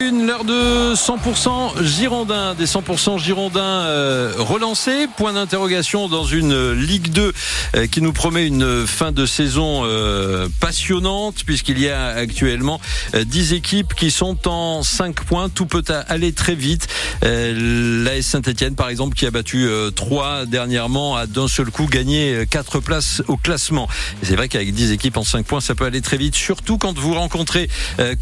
Une l'heure de 100% Girondins, des 100% Girondins euh, relancés. Point d'interrogation dans une Ligue 2 euh, qui nous promet une fin de saison euh, passionnante puisqu'il y a actuellement 10 équipes qui sont en 5 points. Tout peut aller très vite. L'AS Saint-Etienne par exemple qui a battu 3 dernièrement a d'un seul coup gagné 4 places au classement. C'est vrai qu'avec 10 équipes en 5 points ça peut aller très vite. Surtout quand vous rencontrez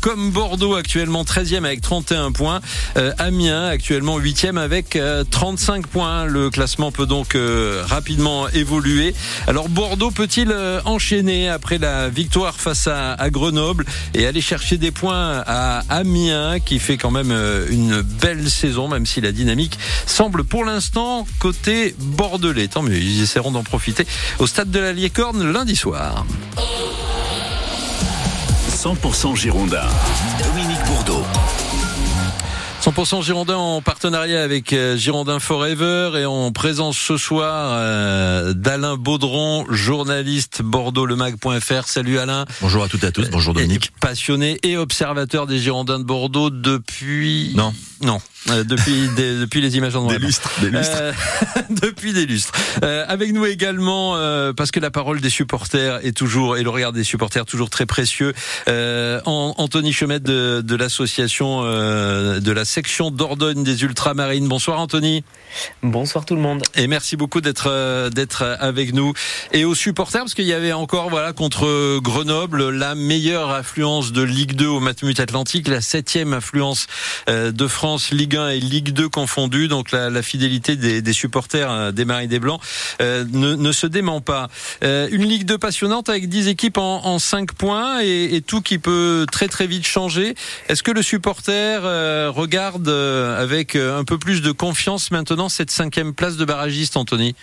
comme Bordeaux actuellement 13e avec 31 points. Euh, Amiens actuellement 8e avec 35 euh, points. Le classement peut donc euh, rapidement évoluer. Alors Bordeaux peut-il enchaîner après la victoire face à, Grenoble et aller chercher des points à Amiens qui fait quand même une belle saison même si la dynamique semble pour l'instant côté bordelais. Tant mieux, ils essaieront d'en profiter au stade de la Liécorne lundi soir. 100% Girondin. 100% Girondin en partenariat avec euh, Girondin Forever et en présence ce soir euh, d'Alain Baudron, journaliste bordeauxlemag.fr. Salut Alain. Bonjour à toutes et à tous. Bonjour Dominique. passionné et observateur des Girondins de Bordeaux depuis... Non. Non. Euh, depuis des, depuis les images en noir. Des lustres, des lustres. Euh, depuis des lustres. Euh, avec nous également parce que la parole des supporters est toujours et le regard des supporters toujours très précieux. Anthony Chemet de, de l'association de la section d'Ordogne des Ultramarines. Bonsoir Anthony. Bonsoir tout le monde. Et merci beaucoup d'être d'être avec nous et aux supporters parce qu'il y avait encore voilà contre Grenoble la meilleure affluence de Ligue 2 au Matmut Atlantique, la septième affluence de France Ligue et Ligue 2 confondus. Donc la, fidélité des, supporters euh, des Maris des Blancs euh, ne, se dément pas. Euh, une Ligue 2 passionnante avec 10 équipes en, en 5 points et, tout qui peut très très vite changer. Est-ce que le supporter regarde avec un peu plus de confiance maintenant cette cinquième place de barragiste, Anthony?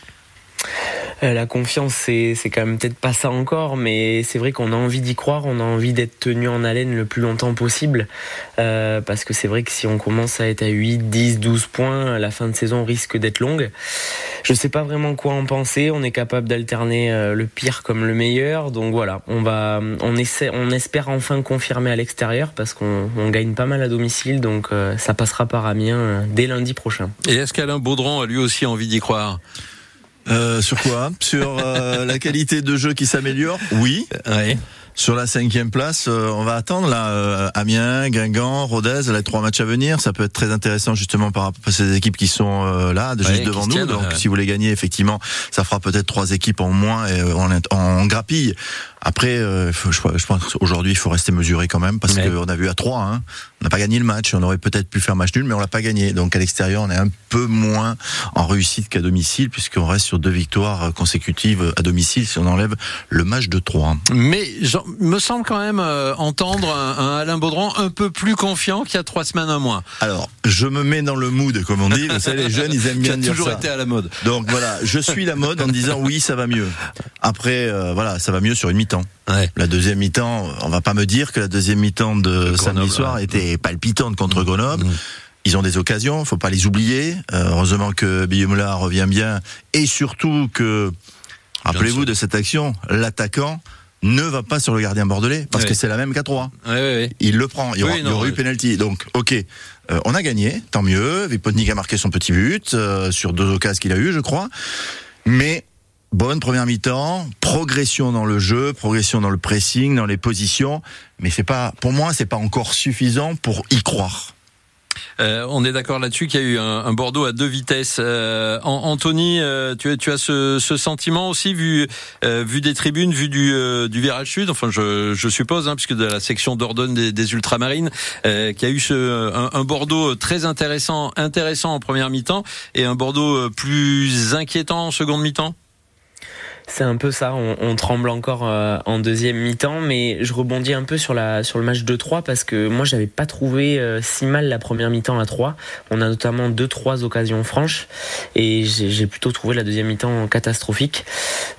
La confiance, c'est, c'est quand même peut-être pas ça encore, mais c'est vrai qu'on a envie d'y croire, on a envie d'être tenu en haleine le plus longtemps possible, euh, parce que c'est vrai que si on commence à être à 8, 10, 12 points, la fin de saison risque d'être longue. Je sais pas vraiment quoi en penser, on est capable d'alterner euh, le pire comme le meilleur, donc voilà, on va, on essaie, on espère enfin confirmer à l'extérieur, parce qu'on on gagne pas mal à domicile, donc ça passera par Amiens dès lundi prochain. Et est-ce qu'Alain Baudron a lui aussi envie d'y croire? Euh, sur quoi Sur euh, la qualité de jeu qui s'améliore Oui. Oui. Sur la cinquième place, euh, on va attendre là euh, Amiens, Guingamp, Rodez, les trois matchs à venir. Ça peut être très intéressant justement par rapport à ces équipes qui sont là, juste devant nous. Donc si vous les gagnez, effectivement, ça fera peut-être trois équipes en moins et en, en grappille. Après, euh, je, je, pense qu'aujourd'hui, il faut rester mesuré quand même, parce qu'on a vu à 3, hein, on n'a pas gagné le match, on aurait peut-être pu faire match nul, mais on l'a pas gagné. Donc à l'extérieur, on est un peu moins en réussite qu'à domicile, puisqu'on reste sur deux victoires consécutives à domicile, si on enlève le match de 3. Mais il me semble quand même euh, entendre un, Alain Baudron un peu plus confiant qu'il y a trois semaines, un mois. Alors, je me mets dans le mood, comme on dit. Vous savez, les jeunes, ils aiment bien dire toujours été à la mode. Donc voilà, je suis la mode en disant oui, ça va mieux. Après, euh, voilà, ça va mieux sur une mi-temps. La deuxième mi-temps, on va pas me dire que la deuxième mi-temps de samedi soir était palpitante contre mmh. Grenoble. Mmh. Ils ont des occasions, faut pas les oublier. Euh, heureusement que Billemoula revient bien et surtout que, rappelez-vous de cette action, l'attaquant ne va pas sur le gardien bordelais parce que c'est la même qu'à 3. Il le prend, il y aura, eu penalty. Donc, ok, euh, on a gagné, tant mieux. Vipotnik a marqué son petit but euh, sur deux occasions qu'il a eu, je crois. Mais bonne première mi-temps, progression dans le jeu, progression dans le pressing, dans les positions, mais c'est pas, pour moi, c'est pas encore suffisant pour y croire. Euh, on est d'accord là-dessus qu'il y a eu un, Bordeaux à deux vitesses. Euh, Anthony, euh, tu, tu, as ce, ce, sentiment aussi vu euh, vu des tribunes, vu du, du virage sud? Enfin, je, je suppose, hein, puisque de la section d'Ordonne des, des ultramarines, qu'il y a eu ce, un, un, Bordeaux très intéressant, intéressant en première mi-temps et un Bordeaux plus inquiétant en seconde mi-temps? C'est un peu ça, on, tremble encore euh, en deuxième mi-temps, mais je rebondis un peu sur, la, sur le match 2-3 parce que moi j'avais pas trouvé euh, si mal la première mi-temps à 3. On a notamment 2-3 occasions franches et j'ai plutôt trouvé la deuxième mi-temps catastrophique.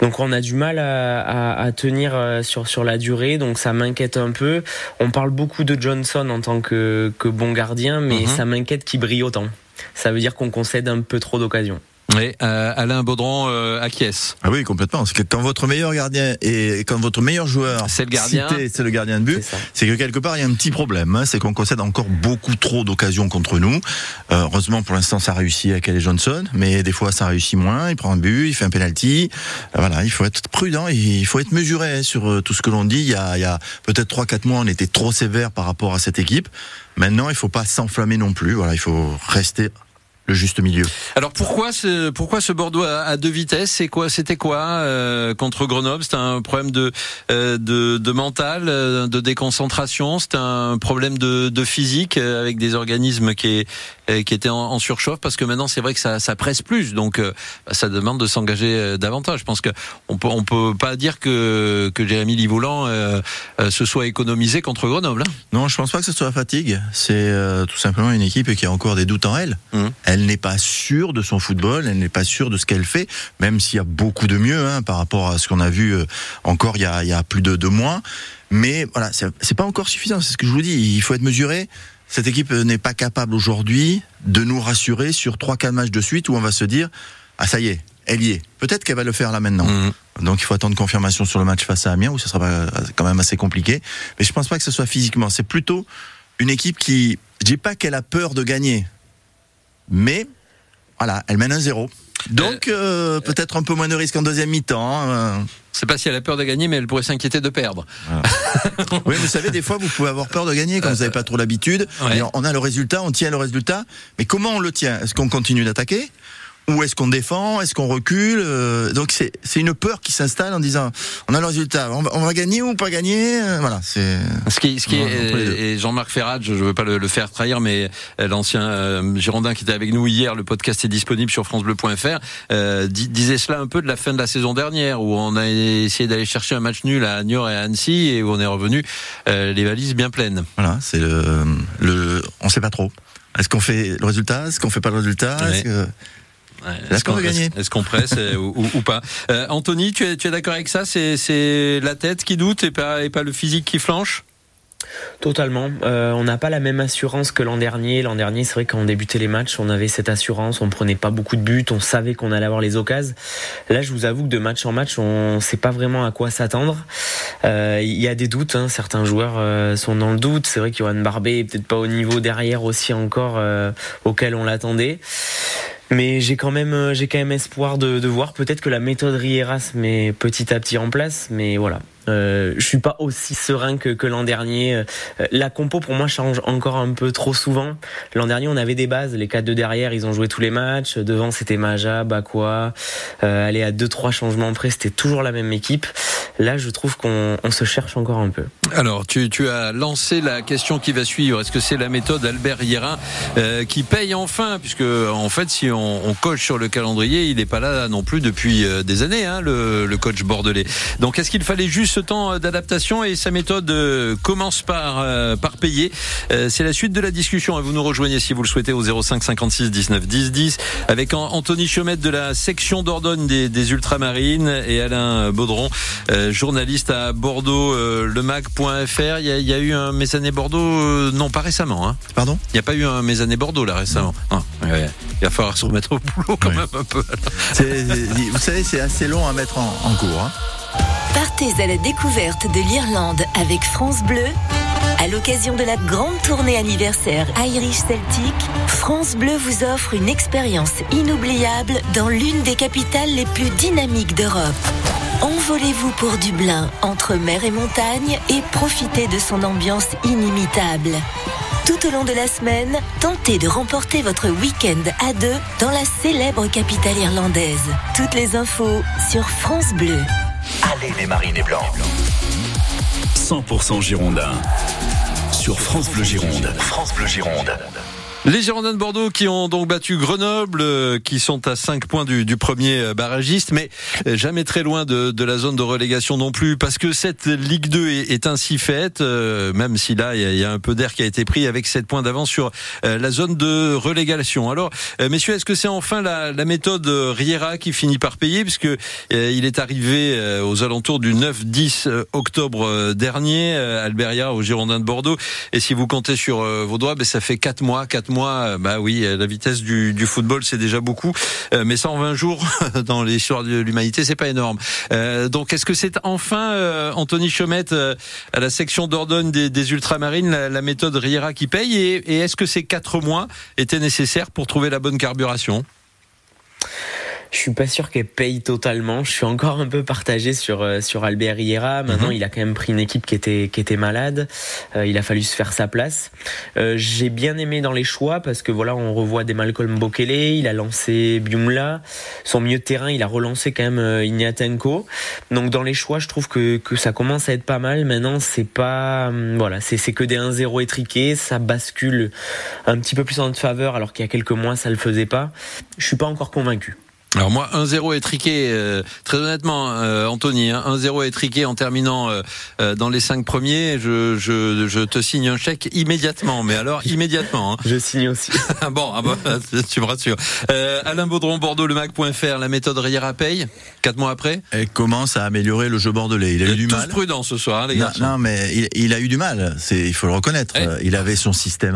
Donc on a du mal à, tenir euh, sur, sur la durée, donc ça m'inquiète un peu. On parle beaucoup de Johnson en tant que, que bon gardien, mais mhm. ça m'inquiète qu'il brille autant. Ça veut dire qu'on concède un peu trop d'occasions. Oui, euh, Alain Baudron euh, acquiesce. Ah oui, complètement. Parce que quand votre meilleur gardien et quand votre meilleur joueur, c'est le gardien, c'est le gardien de but, c'est que quelque part il y a un petit problème. Hein, c'est qu'on concède encore beaucoup trop d'occasions contre nous. Euh, heureusement pour l'instant ça réussit avec Kelly Johnson, mais des fois ça réussit moins. Il prend un but, il fait un penalty. Euh, voilà, il faut être prudent, et il faut être mesuré sur euh, tout ce que l'on dit. Il y a, il y a peut-être trois quatre mois on était trop sévère par rapport à cette équipe. Maintenant il faut pas s'enflammer non plus. Voilà, il faut rester le juste milieu. Alors pourquoi ce pourquoi ce Bordeaux à, deux vitesses? C'est quoi C'était quoi euh, contre Grenoble? C'était un problème de euh, de, mental, euh, de déconcentration? C'était un problème de, de physique avec des organismes qui qui étaient en, surchauffe parce que maintenant c'est vrai que ça, ça presse plus, donc bah, ça demande de s'engager davantage. Je pense que on peut on peut pas dire que que Jérémy Livoulant se soit économisé contre Grenoble. Hein. non, je pense pas que ce soit la fatigue. C'est tout simplement une équipe qui a encore des doutes en elle. Mmh elle n'est pas sûre de son football, elle n'est pas sûre de ce qu'elle fait, même s'il y a beaucoup de mieux hein, par rapport à ce qu'on a vu euh, encore il y a, il y a plus de deux mois. Mais voilà, c'est pas encore suffisant. C'est ce que je vous dis. Il faut être mesuré. Cette équipe n'est pas capable aujourd'hui de nous rassurer sur trois quatre matchs de suite où on va se dire ah ça y est, elle y est. Peut-être qu'elle va le faire là maintenant. Mmh. Donc il faut attendre confirmation sur le match face à Amiens où ce sera quand même assez compliqué. Mais je pense pas que ce soit physiquement. C'est plutôt une équipe qui, je dis pas qu'elle a peur de gagner mais voilà, elle mène un zéro. Donc euh, peut-être un peu moins de risque en deuxième mi-temps. Hein. C'est pas si elle a peur de gagner, mais elle pourrait s'inquiéter de perdre. oui, vous savez, des fois, vous pouvez avoir peur de gagner quand vous n'avez pas trop l'habitude. On a le résultat, on tient le résultat, mais comment on le tient? Est-ce qu'on continue d'attaquer? Où est-ce qu'on défend? Est-ce qu'on recule? Euh, Donc c'est c'est une peur qui s'installe en disant on a le résultat, on va, gagner ou pas gagner? Euh, Voilà, c'est ce qui ce qui est et Jean-Marc Ferrat, je, veux pas le, faire trahir, mais euh, l'ancien Girondin qui était avec nous hier, le podcast est disponible sur francebleu.fr, euh, disait cela un peu de la fin de la saison dernière où on a essayé d'aller chercher un match nul à Niort et à Annecy et où on est revenu les valises bien pleines. Voilà, c'est le, le on sait pas trop. Est-ce qu'on fait le résultat? Est-ce qu'on fait pas le résultat? Est-ce qu'on gagner Est-ce qu'on presse euh, ou, pas euh, Anthony, tu es, tu es d'accord avec ça? C'est la tête qui doute et pas, et pas le physique qui flanche? Totalement. Euh, on n'a pas la même assurance que l'an dernier. L'an dernier, c'est vrai quand on débutait les matchs, on avait cette assurance, on prenait pas beaucoup de buts, on savait qu'on allait avoir les occasions. Là, je vous avoue que de match en match, on sait pas vraiment à quoi s'attendre. Il y a des doutes. Hein. Certains joueurs sont dans le doute. C'est vrai qu'Yohan Barbet est peut-être pas au niveau derrière aussi encore auquel on l'attendait. Mais j'ai quand même, euh, j'ai quand même espoir de, de voir peut-être que la méthode Rieras met petit à petit en place. Mais voilà, euh, je suis pas aussi serein que, que l'an dernier. Euh, la compo pour moi change encore un peu trop souvent. L'an dernier on avait des bases, les quatre de derrière ils ont joué tous les matchs. Devant c'était Maja, Bakwa. Euh, aller à deux trois changements près c'était toujours la même équipe. Là je trouve qu'on on se cherche encore un peu. Alors tu, tu as lancé la question qui va suivre. Est-ce que c'est la méthode Albert Hierin euh, qui paye enfin? Puisque en fait si on, on coche sur le calendrier il n'est pas là non plus depuis euh, des années hein, le, le coach bordelais. Donc est-ce qu'il fallait juste ce temps euh, d'adaptation et sa méthode euh, commence par, euh, par payer? C'est la suite de la discussion vous nous rejoignez si vous le souhaitez au 05 56 19 10 10 avec Anthony Chiomette de la section d'Ordonne des, des, Ultramarines et Alain Baudron, journaliste à Bordeaux, lemag.fr. Il, y, a, eu un Mésané Bordeaux, non pas récemment. Hein. Pardon? Il n'y a pas eu un Mésané Bordeaux là récemment. Il va falloir se remettre au boulot quand même un peu. vous savez, c'est assez long à mettre en, en cours. Hein. Partez à la découverte de l'Irlande avec France Bleu. À l'occasion de la grande tournée anniversaire Irish Celtic, France Bleu vous offre une expérience inoubliable dans l'une des capitales les plus dynamiques d'Europe. Envolez-vous pour Dublin, entre mer et montagne, et profitez de son ambiance inimitable. Tout au long de la semaine, tentez de remporter votre week-end à deux dans la célèbre capitale irlandaise. Toutes les infos sur France Bleu. Allez les marines et blancs. 100% Girondin. Sur France Bleu Gironde. France Bleu Gironde. Les Girondins de Bordeaux qui ont donc battu Grenoble, euh, qui sont à 5 points du, du, premier euh, barragiste, mais euh, jamais très loin de, de, la zone de relégation non plus, parce que cette Ligue 2 est, est ainsi faite, même si là il y, a un peu d'air qui a été pris avec 7 points d'avance sur la zone de relégation. Alors, messieurs, est-ce que c'est enfin la, la, méthode Riera qui finit par payer, puisque il est arrivé aux alentours du 9-10 octobre dernier, Albert Riera aux Girondins de Bordeaux, et si vous comptez sur vos doigts, ben, ça fait 4 mois, 4 mois mois, bah oui, la vitesse du, du football, c'est déjà beaucoup, mais 120 jours dans l'histoire de l'humanité, c'est pas énorme. donc, est-ce que c'est enfin Anthony Chomette à la section d'Ordonne des, des Ultramarines la, la, méthode Riera qui paye? Et, et est-ce que ces quatre mois étaient nécessaires pour trouver la bonne carburation? Je suis pas sûr qu'elle paye totalement. Je suis encore un peu partagé sur euh, sur Albert Riera. Maintenant, mhm. il a quand même pris une équipe qui était qui était malade. Euh, il a fallu se faire sa place. Euh, j'ai bien aimé dans les choix parce que voilà, on revoit des Malcolm Bokele. Il a lancé Biumla. Son milieu de terrain, il a relancé quand même Ignatenko. Donc dans les choix, je trouve que que ça commence à être pas mal. Maintenant, c'est pas hum, voilà, c'est c'est que des 1-0 étriqués. Ça bascule un petit peu plus en notre faveur alors qu'il y a quelques mois, ça le faisait pas. Je suis pas encore convaincu. Alors moi, 1-0 étriqué, euh, très honnêtement, euh, Anthony, 1-0 hein, étriqué en terminant euh, dans les cinq premiers, je, je, je, te signe un chèque immédiatement, mais alors immédiatement. Hein. Je signe aussi. bon, ah bah, tu me rassures. Alain Baudron, Bordeaux, le Mac.fr, la méthode Riera paye, quatre mois après Elle commence à améliorer le jeu bordelais? Il a eu du mal? prudent ce soir, hein, les gars. Non, mais il, il, a eu du mal, c'est il faut le reconnaître. Il avait son système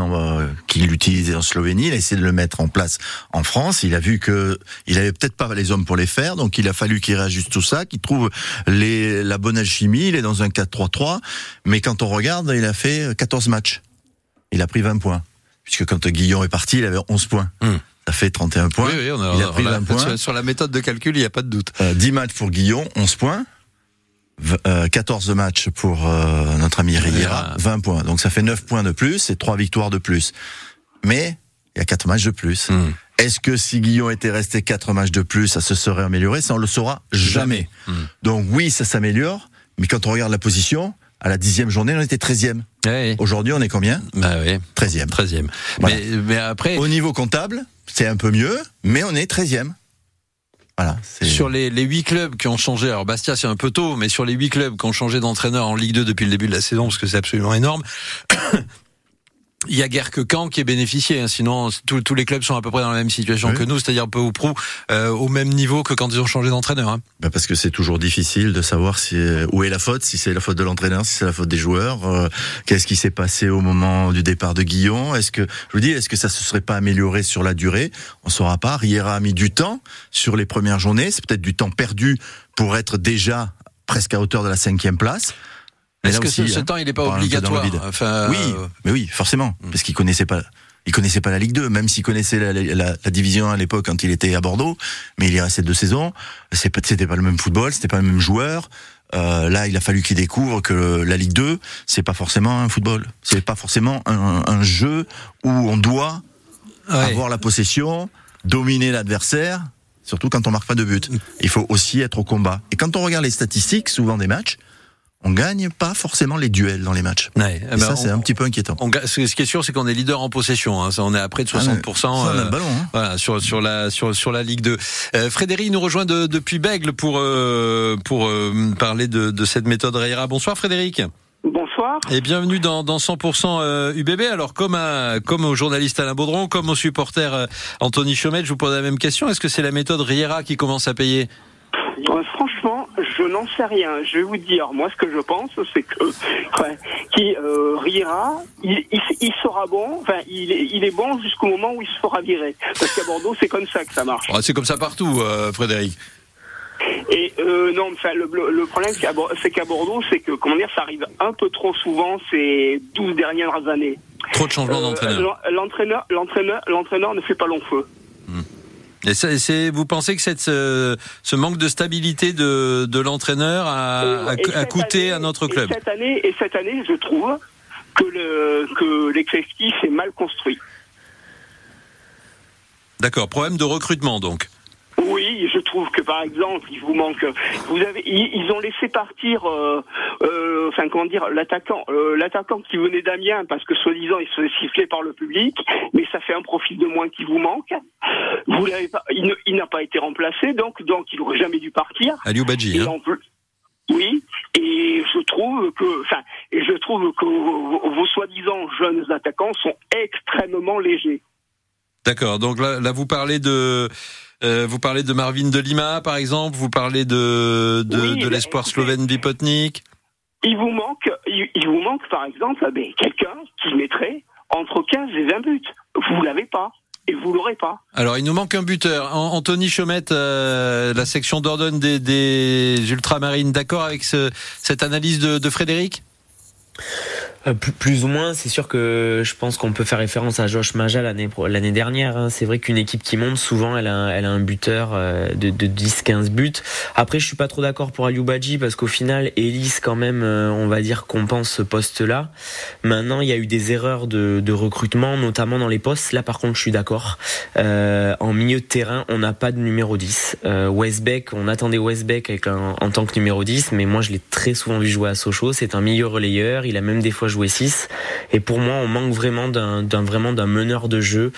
qu'il utilisait en Slovénie, il a essayé de le mettre en place en France, il a vu que il avait peut-être pas les hommes pour les faire, donc il a fallu qu'il réajuste tout ça, qu'il trouve les, la bonne alchimie. Il est dans un 4-3-3, mais quand on regarde, il a fait 14 matchs. Il a pris 20 points, puisque quand Guillaume est parti, il avait 11 points. Hmm. Ça fait 31 points. Oui, on a, il a pris 20 points. Sur, la méthode de calcul, il n'y a pas de doute. 10 euh, matchs pour Guillaume, 11 points. 14 euh, matchs pour euh, notre ami Riera, 20 points. Donc ça fait 9 points de plus et 3 victoires de plus. Mais il y a 4 matchs de plus. Hmm. Est-ce que si Guillaume était resté quatre matchs de plus, ça se serait amélioré Ça, on le saura jamais. Hmm. Donc oui, ça s'améliore, mais quand on regarde la position, à la dixième journée, on était treizième. Aujourd'hui, on est combien? Bah oui. Treizième. Treizième. Mais, après, au niveau comptable, c'est un peu mieux, mais on est treizième. Voilà, sur les, les 8 clubs qui ont changé, alors Bastia c'est un peu tôt, mais sur les huit clubs qui ont changé d'entraîneur en Ligue 2 depuis le début de la saison, parce que c'est absolument énorme, il y a guère que Caen qui est bénéficié. Hein. Sinon, tous les clubs sont à peu près dans la même situation que nous, c'est-à-dire peu ou prou euh, au même niveau que quand ils ont changé d'entraîneur. Hein. Bah parce que c'est toujours difficile de savoir si, où est la faute, si c'est la faute de l'entraîneur, si c'est la faute des joueurs. Euh, qu'est-ce qui s'est passé au moment du départ de Guillon? Est-ce que, je vous dis, est-ce que ça se serait pas amélioré sur la durée? On saura pas. Riera a mis du temps sur les premières journées. C'est peut-être du temps perdu pour être déjà presque à hauteur de la cinquième place. Est-ce que ce, hein, temps il n'est pas obligatoire enfin, Oui, euh, mais oui, forcément, hmm. parce qu'il connaissait pas. Il connaissait pas la Ligue 2, même s'il connaissait la, la, la, division à l'époque quand il était à Bordeaux, mais il y resté deux saisons. C'était pas le même football, c'était pas le même joueur. Euh, là, il a fallu qu'il découvre que la Ligue 2, c'est pas forcément un football, c'est pas forcément un, un, jeu où on doit avoir la possession, dominer l'adversaire, surtout quand on marque pas de but. Il faut aussi être au combat. Et quand on regarde les statistiques, souvent des matchs, on gagne pas forcément les duels dans les matchs. Ouais, eh ben ça, c'est un petit peu inquiétant. On, ce qui est sûr, c'est qu'on est leader en possession. Hein. on est à près de 60%. Ah, euh, ballon, hein. voilà, sur, sur, la, sur, sur la Ligue 2. Euh, Frédéric nous rejoint de, depuis Bègle pour, euh, pour euh, parler de, de cette méthode Reira. Bonsoir Frédéric. Bonsoir. Et bienvenue dans, dans 100% UBB. Alors, comme, à, comme au journaliste Alain Baudron, comme au supporter Anthony Chomette, je vous pose la même question. Est-ce que c'est la méthode Riera qui commence à payer? Franchement, je n'en sais rien. Je vais vous dire, moi, ce que je pense, c'est que qui euh, rira, il, il, sera bon. Enfin, il est, il est bon jusqu'au moment où il se fera virer. Parce qu'à Bordeaux, c'est comme ça que ça marche. c'est comme ça partout, euh, Frédéric. Et euh, non, enfin, le, le problème, c'est qu'à Bordeaux, c'est que comment dire, ça arrive un peu trop souvent ces 12 dernières années. Trop de changements d'entraîneur. L'entraîneur, l'entraîneur, l'entraîneur ne fait pas long feu. Et c'est, vous pensez que cette, ce, ce, manque de stabilité de, de l'entraîneur a, a, coûté à notre club? et cette, année, et cette année, je trouve que, le, que est mal construit. D'accord, problème de recrutement donc. Oui, trouve que par exemple, il vous manque. Vous avez, ils ont laissé partir, euh, euh, enfin comment dire, l'attaquant, euh, l'attaquant qui venait d'Amiens parce que soi-disant il se fait siffler par le public, mais ça fait un profil de moins qui vous manque. Vous l'avez pas, il, n'a pas été remplacé, donc donc il aurait jamais dû partir. Aliou Badji. Hein. Oui, et je trouve que, enfin, et je trouve que vos, vos soi-disant jeunes attaquants sont extrêmement légers. D'accord. Donc là, là, vous parlez de euh, vous parlez de Marvin de Lima, par exemple. Vous parlez de de, l'espoir slovène Bipotnik. Il vous manque, il, vous manque par exemple, eh quelqu'un qui mettrait entre 15 et 20 buts. vous l'avez pas et vous l'aurez pas. Alors il nous manque un buteur. Anthony Chomette, euh, la section d'ordonne des, des ultramarines, d'accord avec ce, cette analyse de, de Frédéric? Euh, plus, ou moins, c'est sûr que je pense qu'on peut faire référence à Josh Maja l'année dernière. Hein. C'est vrai qu'une équipe qui monte souvent, elle a, un buteur euh, de, de 10-15 buts. Après, je suis pas trop d'accord pour Ayubaji parce qu'au final, Elise quand même, euh, on va dire, compense ce poste-là. Maintenant, il y a eu des erreurs de, recrutement, notamment dans les postes. Là, par contre, je suis d'accord. En milieu de terrain, on n'a pas de numéro 10. Euh, Westbeck, on attendait Westbeck en tant que numéro 10, mais moi, je l'ai très souvent vu jouer à Sochaux. C'est un milieu relayeur. Il a même des fois jouer 6. Et pour moi, on manque vraiment d'un meneur de jeu,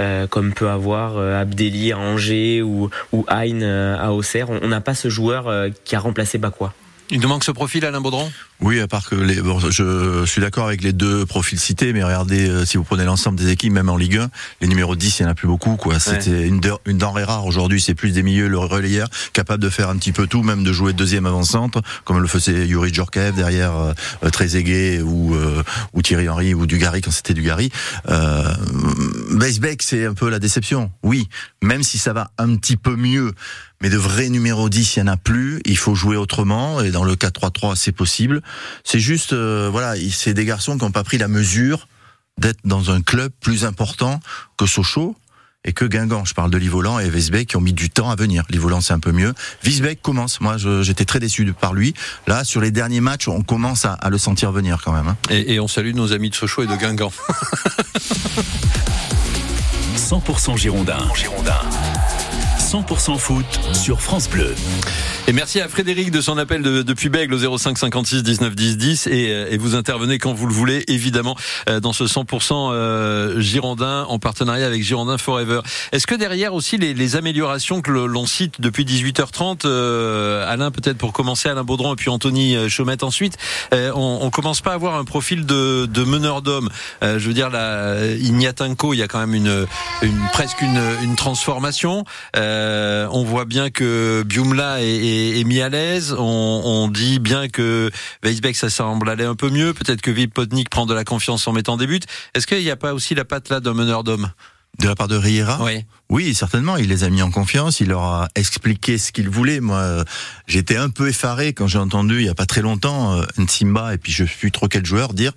euh, comme peut avoir euh, Abdelli à Angers ou, ou Hein à Auxerre. On n'a pas ce joueur qui a remplacé Bakwa. Il nous manque ce profil, Alain Baudron? Oui, à part que les, bon, je suis d'accord avec les deux profils cités, mais regardez, euh, si vous prenez l'ensemble des équipes, même en Ligue 1, les numéros 10, il n'y en a plus beaucoup. quoi. C'était une, une, denrée rare aujourd'hui, c'est plus des milieux, le relayeur, capable de faire un petit peu tout, même de jouer deuxième avant-centre, comme le faisait Yuri Djorkaev derrière euh, Trezeguet ou, euh, ou Thierry Henry ou Dugarry quand c'était Dugarry. Euh, Beck, c'est un peu la déception, oui, même si ça va un petit peu mieux mais de vrais numéros 10, il n'y en a plus. Il faut jouer autrement. Et dans le 4-3-3, c'est possible. C'est juste, euh, voilà, c'est des garçons qui n'ont pas pris la mesure d'être dans un club plus important que Sochaux et que Guingamp. Je parle de Livolan et Wiesbeck qui ont mis du temps à venir. Livolan, c'est un peu mieux. Wiesbeck commence. Moi, j'étais très déçu par lui. Là, sur les derniers matchs, on commence à, le sentir venir quand même. Hein. Et, et, on salue nos amis de Sochaux et de Guingamp. 100% Girondin. Girondin. 100% foot sur France Bleu. Et merci à Frédéric de son appel de, depuis Bègle au 05 56 19 10 10 et, euh, et, vous intervenez quand vous le voulez évidemment euh, dans ce 100% euh, Girondin en partenariat avec Girondin Forever. Est-ce que derrière aussi les, les améliorations que l'on cite depuis 18h30, Alain peut-être pour commencer, Alain Baudron et puis Anthony Chaumette ensuite, on, on, commence pas à avoir un profil de, de meneur d'homme. je veux dire là, Ignatenko, il y a quand même une, une presque une, une transformation. on voit bien que Biumla est est, mis à l'aise. On, dit bien que Weisbeck, ça semble aller un peu mieux. Peut-être que Vipotnik prend de la confiance en mettant des buts. Est-ce qu'il n'y a pas aussi la patte là d'un meneur d'homme de la part de Riera Oui. Oui, certainement. Il les a mis en confiance. Il leur a expliqué ce qu'il voulait. Moi, j'étais un peu effaré quand j'ai entendu, il y a pas très longtemps, euh, Nsimba, et puis je suis trop quel joueur, dire,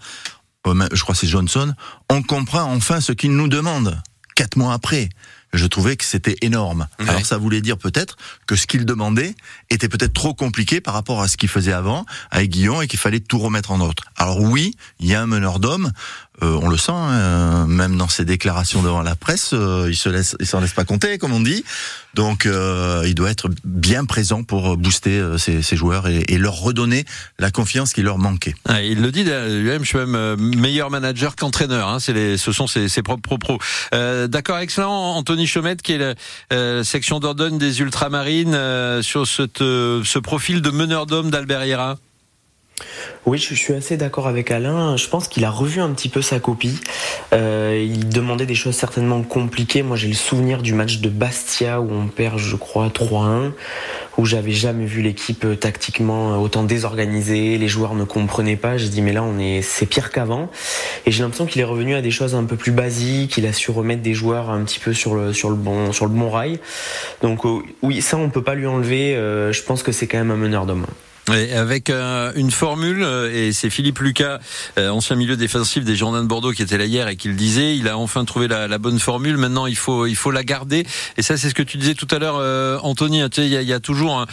oh, je crois c'est Johnson, on comprend enfin ce qu'il nous demande. Quatre mois après je trouvais que c'était énorme. Alors ça voulait dire peut-être que ce qu'il demandait était peut-être trop compliqué par rapport à ce qu'il faisait avant avec Guillaume et qu'il fallait tout remettre en ordre. Alors oui, il y a un meneur d'hommes, euh, on le sent, hein, même dans ses déclarations devant la presse, euh, il se laisse, il s'en laisse pas compter, comme on dit. Donc, euh, il doit être bien présent pour booster ses, joueurs et, leur redonner la confiance qui leur manquait. Ah, il le dit lui-même, je suis même meilleur manager qu'entraîneur. Hein, c'est les, ce sont ses, ses propres pros. D'accord, excellent. Anthony Chomette, qui est la section d'ordonne des Ultramarines, sur cette, ce profil de meneur d'homme d'Albert oui, je suis assez d'accord avec Alain. Je pense qu'il a revu un petit peu sa copie. Euh, il demandait des choses certainement compliquées. Moi, j'ai le souvenir du match de Bastia où on perd, je crois, 3-1, où j'avais jamais vu l'équipe euh, tactiquement euh, autant désorganisée. Les joueurs ne comprenaient pas. J'ai dit, mais là, on est, c'est pire qu'avant. Et j'ai l'impression qu'il est revenu à des choses un peu plus basiques. Il a su remettre des joueurs un petit peu sur le bon rail. Donc oui, ça, on peut pas lui enlever. je pense que c'est quand même un meneur d'homme avec euh, une formule, euh, et c'est Philippe Lucas, euh, ancien milieu défensif des Jardins de Bordeaux, qui était là hier et qui le disait. Il a enfin trouvé la, la, bonne formule. Maintenant, il faut, il faut la garder. Et ça, c'est ce que tu disais tout à l'heure, Anthony. Hein, il y a, y a, toujours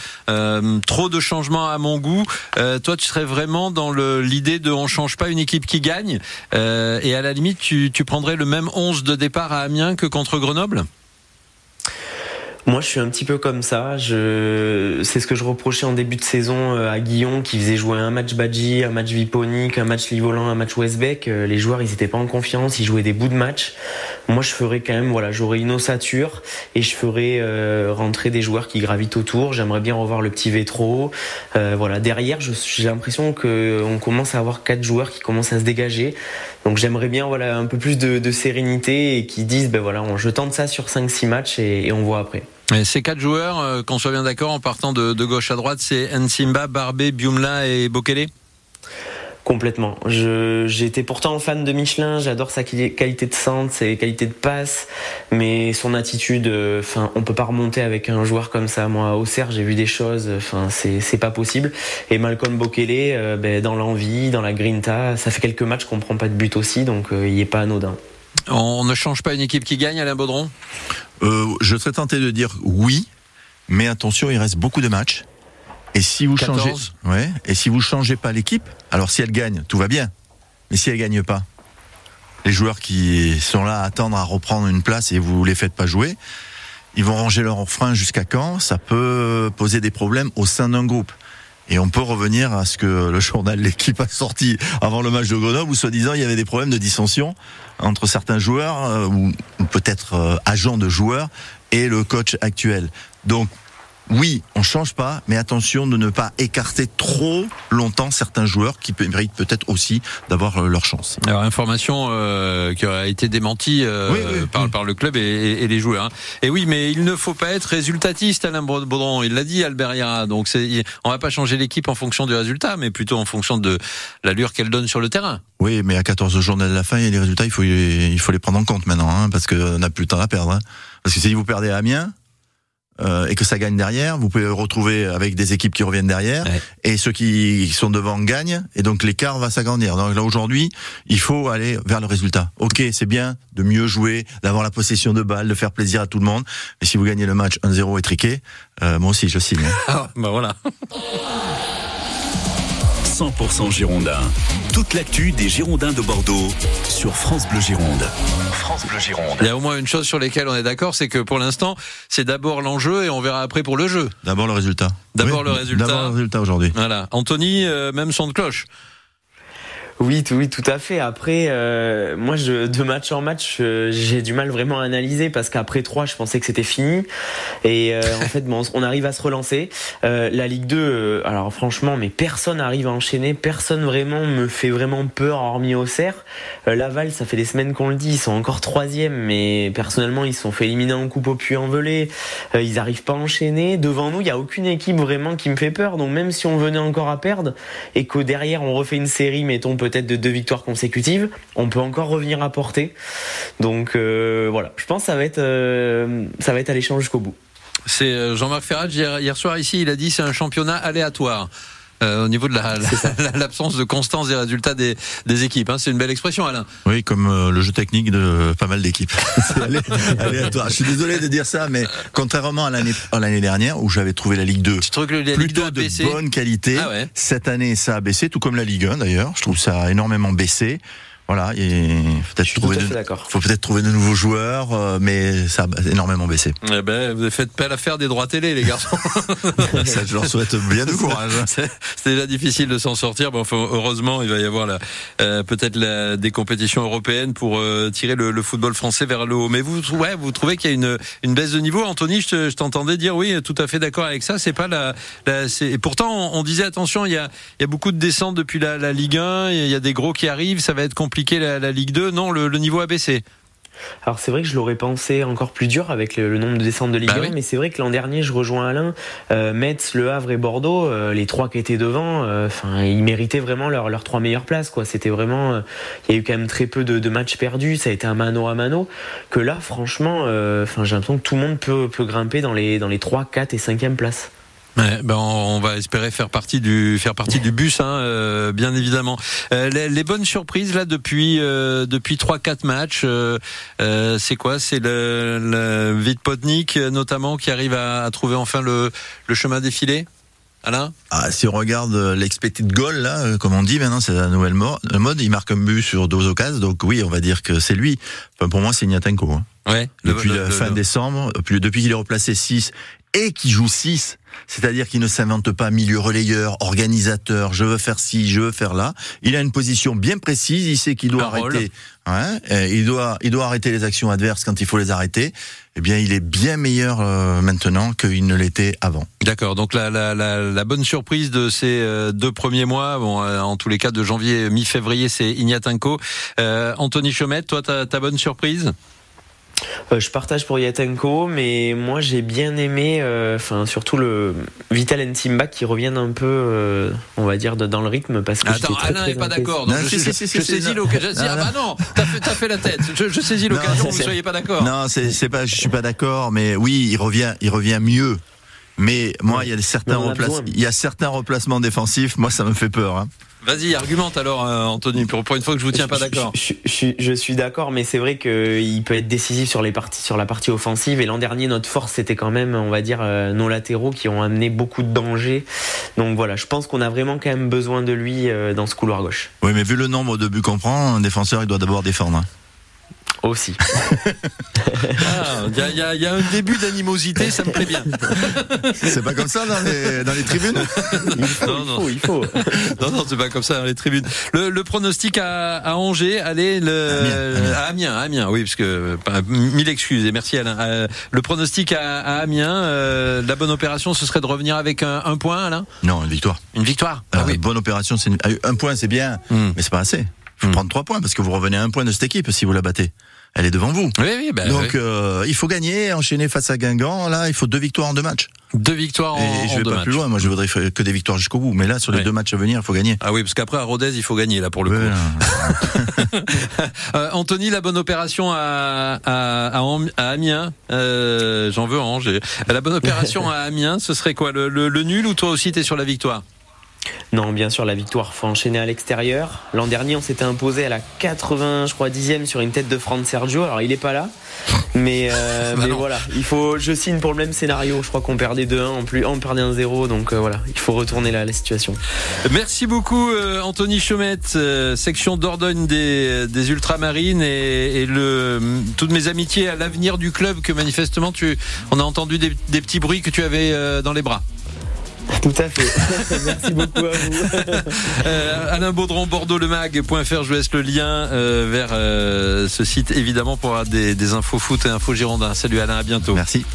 trop de changements à mon goût. toi, tu serais vraiment dans l'idée de on change pas une équipe qui gagne. et à la limite, tu, tu prendrais le même 11 de départ à Amiens que contre Grenoble? Moi, je suis un petit peu comme ça. C'est ce que je reprochais en début de saison euh, à Guillon, qui faisait jouer un match Badji, un match Viponic, un match Livolan, un match Westbeck. Euh, les joueurs, ils étaient pas en confiance, ils jouaient des bouts de match. Moi, je ferais quand même, voilà, j'aurais une ossature et je ferais euh, rentrer des joueurs qui gravitent autour. J'aimerais bien revoir le petit Vétro. voilà, derrière, j'ai l'impression que on commence à avoir quatre joueurs qui commencent à se dégager. Donc j'aimerais bien voilà un peu plus de, sérénité et qui disent ben voilà, je tente ça sur 5-6 matchs et on voit après. Ces quatre joueurs, euh, qu'on soit bien d'accord, en partant de, gauche à droite, c'est Nsimba, Barbé, Biumla et Bokele? Complètement. J'étais pourtant fan de Michelin, j'adore sa qualité de centre, ses qualités de passe, mais son attitude, enfin, on peut pas remonter avec un joueur comme ça. Moi, au Serre, j'ai vu des choses, enfin, c'est pas possible. Et Malcolm Bokele, euh, ben, dans l'envie, dans la grinta, ça fait quelques matchs qu'on prend pas de but aussi, donc euh, il est pas anodin. On ne change pas une équipe qui gagne, Alain Baudron euh, Je serais tenté de dire oui, mais attention, il reste beaucoup de matchs. Et si vous changez, ouais, et si vous changez pas l'équipe, alors si elle gagne, tout va bien. Mais si elle gagne pas, les joueurs qui sont là à attendre à reprendre une place et vous les faites pas jouer, ils vont ranger leur frein jusqu'à quand? Ça peut poser des problèmes au sein d'un groupe. Et on peut revenir à ce que le journal L'équipe a sorti avant le match de Grenoble, où soi-disant il y avait des problèmes de dissension entre certains joueurs, euh, ou peut-être euh, agents de joueurs, et le coach actuel. Donc oui, on change pas, mais attention de ne pas écarter trop longtemps certains joueurs qui méritent peut-être aussi d'avoir euh, leur chance. Alors information euh, qui a été démentie euh, par, par, le club et, et les joueurs. Hein. Et oui, mais il ne faut pas être résultatiste, Alain Baudron. Il l'a dit, Albert Donc on va pas changer l'équipe en fonction du résultat, mais plutôt en fonction de l'allure qu'elle donne sur le terrain. Oui, mais à 14 journées de la fin, il y a les résultats, il faut, il faut les prendre en compte maintenant, hein, parce qu'on n'a plus le temps à perdre. Hein. Parce que si vous perdez à Amiens, euh, et que ça gagne derrière, vous pouvez retrouver avec des équipes qui reviennent derrière et ceux qui sont devant gagnent et donc l'écart va s'agrandir. Donc là aujourd'hui, il faut aller vers le résultat. OK, c'est bien de mieux jouer, d'avoir la possession de balle, de faire plaisir à tout le monde, mais si vous gagnez le match 1-0 étriqué, euh, moi aussi je signe. Hein. Ah, bah voilà. 100% Girondin. Toute l'actu des Girondins de Bordeaux sur France Bleu Gironde. France Bleu Gironde. Il y a au moins une chose sur laquelle on est d'accord, c'est que pour l'instant, c'est d'abord l'enjeu et on verra après pour le jeu. D'abord le résultat. D'abord le résultat. D'abord le résultat aujourd'hui. Voilà. Anthony, euh, même son de cloche. Oui, tout, oui, tout à fait. Après, euh, moi, de match en match, euh, j'ai du mal vraiment à analyser parce qu'après 3, je pensais que c'était fini. Et euh, en fait, bon, on arrive à se relancer. la Ligue 2, alors franchement, mais personne n'arrive à enchaîner. Personne vraiment me fait vraiment peur, hormis Auxerre. Laval, ça fait des semaines qu'on le dit, ils sont encore troisième, mais personnellement, ils se sont fait éliminer en coupe au puits en ils n'arrivent pas à enchaîner. Devant nous, il n'y a aucune équipe vraiment qui me fait peur. Donc même si on venait encore à perdre et qu'au derrière, on refait une série, mettons peut-être de deux victoires consécutives, on peut encore revenir à porter. Donc euh, voilà, je pense que ça va être, euh, ça va être à l'échange jusqu'au bout. C'est euh, Jean-Marc Ferrat hier, soir ici, il a dit c'est un championnat aléatoire. Au niveau de l'absence de constance des résultats des, équipes. Hein. C'est une belle expression, Alain. Oui, comme le jeu technique de pas mal d'équipes. aléatoire. Je suis désolé de dire ça, mais contrairement à l'année dernière où j'avais trouvé la Ligue 2 plutôt de bonne qualité, ah cette année ça a baissé, tout comme la Ligue 1 d'ailleurs. Je trouve ça a énormément baissé. Voilà, il peut-être trouver, de, faut peut-être trouver de nouveaux joueurs, euh, mais ça a énormément baissé. Eh ben, vous faites pas l'affaire des droits télé, les garçons. ça, je leur souhaite bien de courage. C'est déjà difficile de s'en sortir. Bon, heureusement, il va y avoir euh, peut-être des compétitions européennes pour euh, tirer le, football français vers le haut. Mais vous, ouais, vous trouvez qu'il y a une, une baisse de niveau, Anthony Je t'entendais dire oui, tout à fait d'accord avec ça. C'est pas la, et pourtant on, disait attention, il y a, il y a beaucoup de descentes depuis la, la Ligue 1. Il y a des gros qui arrivent, ça va être compliqué la, Ligue 2. Non, le, niveau a baissé. Alors c'est vrai que je l'aurais pensé encore plus dur avec le, nombre de descentes de Ligue 1, bah mais c'est vrai que l'an dernier, je rejoins Alain, euh, Metz, Le Havre et Bordeaux, euh, les trois qui étaient devant, euh, enfin ils méritaient vraiment leurs trois meilleures places. quoi. C'était vraiment, il y a eu quand même très peu de, matchs perdus, ça a été un mano à mano. Que là, franchement, enfin j'ai l'impression que tout le monde peut, peut grimper dans les dans les 3, 4 et 5e places. Ouais, ben on va espérer faire partie du faire partie du bus, hein, euh, bien évidemment. Euh, les, les, bonnes surprises là depuis euh, depuis trois quatre matchs, c'est quoi? C'est le, le Vitpotnik notamment qui arrive à, à trouver enfin le, le chemin défilé. Alain? Ah, Si on regarde l'expected goal, là, comme on dit maintenant, c'est la nouvelle mode. Il marque un but sur deux occasions, donc oui, on va dire que c'est lui. Enfin, pour moi, c'est Ignatenko. Hein. Ouais, depuis la fin décembre, depuis qu'il est replacé 6 et qu'il joue 6, c'est-à-dire qu'il ne s'invente pas milieu relayeur, organisateur, je veux faire ci, je veux faire là. Il a une position bien précise, il sait qu'il doit arrêter. il doit, il doit arrêter les actions adverses quand il faut les arrêter. Eh bien, il est bien meilleur euh, maintenant qu'il ne l'était avant. D'accord. Donc la, la, la, bonne surprise de ces euh, deux premiers mois, bon, euh, en tous les cas de janvier, mi-février, c'est Ignatenko. Anthony Chomette, toi, ta bonne surprise? Euh, Je partage pour Yatenko, mais moi j'ai bien aimé, enfin surtout le Vital Timba qui reviennent un peu, on va dire, dans le rythme parce que. Attends, Alain n'est pas d'accord. Je, saisis l'occasion. Ah bah non, t'as fait, fait la tête. Je, saisis l'occasion. Vous ne soyez pas d'accord. Non, c'est pas, je suis pas d'accord, mais oui, il revient, il revient mieux. Mais moi, il y a certains il y a certains replacements défensifs. Moi, ça me fait peur. Hein. Vas-y, argumente alors, euh, Anthony, pour, une fois que je vous tiens pas d'accord. Je, suis d'accord, mais c'est vrai qu'il peut être décisif sur, les parties, sur la partie offensive. Et l'an dernier, notre force, c'était quand même, on va dire, euh, nos latéraux qui ont amené beaucoup de dangers. Donc voilà, je pense qu'on a vraiment quand même besoin de lui euh, dans ce couloir gauche. Oui, mais vu le nombre de buts qu'on prend, un défenseur, il doit d'abord défendre. Aussi. Il ah, y, a un début d'animosité, ça me plaît bien. C'est pas comme ça dans les, dans les tribunes? Il faut, non, non. il faut, Non, non, c'est pas comme ça dans les tribunes. Le, pronostic à, Angers, allez, le, à Amiens, Amiens, oui, parce que mille excuses et merci Alain. Euh, le pronostic à, Amiens, euh, la bonne opération, ce serait de revenir avec un, point, Alain? Non, une victoire. Une victoire? Ah, oui. Bonne opération, c'est un point, c'est bien, hmm. mais c'est pas assez. Faut hmm. prendre trois points parce que vous revenez à un point de cette équipe si vous la battez elle est devant vous. Oui, oui, bah, Donc euh, il faut gagner, enchaîner face à Guingamp. Là, il faut deux victoires en deux matchs. Deux victoires en, Et je vais pas plus loin. Moi, je voudrais que des victoires jusqu'au bout. Mais là, sur les deux matchs à venir, il faut gagner. Ah oui, parce qu'après à Rodez, il faut gagner là pour le coup. euh, Anthony, la bonne opération à, à, à, Amiens. Euh, J'en veux en La bonne opération à Amiens, ce serait quoi le, le, le nul ou toi aussi t'es sur la victoire? Non, bien sûr, la victoire faut enchaîner à l'extérieur. L'an dernier, on s'était imposé à la 80, je crois, dixième sur une tête de Franck Sergio. Alors, il est pas là, mais, euh, bah voilà, il faut. Je signe pour le même scénario. Je crois qu'on perdait 2-1 en plus, on perdait 1-0, donc euh, voilà, il faut retourner là la situation. Merci beaucoup, euh, Anthony Chomette, section Dordogne des, des Ultramarines et, le toutes mes amitiés à l'avenir du club que manifestement tu, on a entendu des, des petits bruits que tu avais dans les bras. Tout à fait. Merci beaucoup à vous. Euh, Alain Baudron, bordeauxlemag.fr, je vous laisse le lien euh, vers euh, ce site évidemment pour avoir des, des infos foot et infos girondins. Salut Alain, à bientôt. Merci.